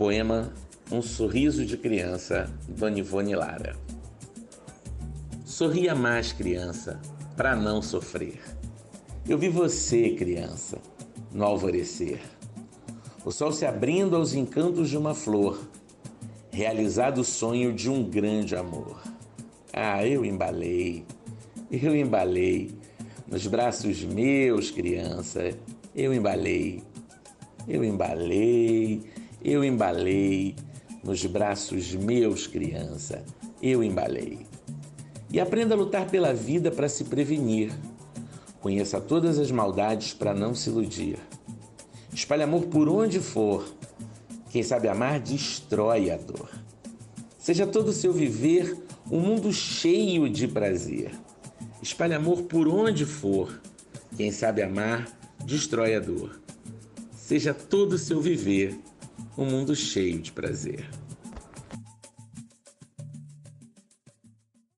Poema Um Sorriso de Criança, Dona Ivone Lara. Sorria mais, criança, para não sofrer. Eu vi você, criança, no alvorecer. O sol se abrindo aos encantos de uma flor, realizado o sonho de um grande amor. Ah, eu embalei, eu embalei, nos braços meus, criança, eu embalei, eu embalei, eu embalei, nos braços meus, criança, eu embalei. E aprenda a lutar pela vida para se prevenir. Conheça todas as maldades para não se iludir. Espalhe amor por onde for. Quem sabe amar destrói a dor. Seja todo o seu viver um mundo cheio de prazer. Espalhe amor por onde for. Quem sabe amar destrói a dor. Seja todo o seu viver um mundo cheio de prazer.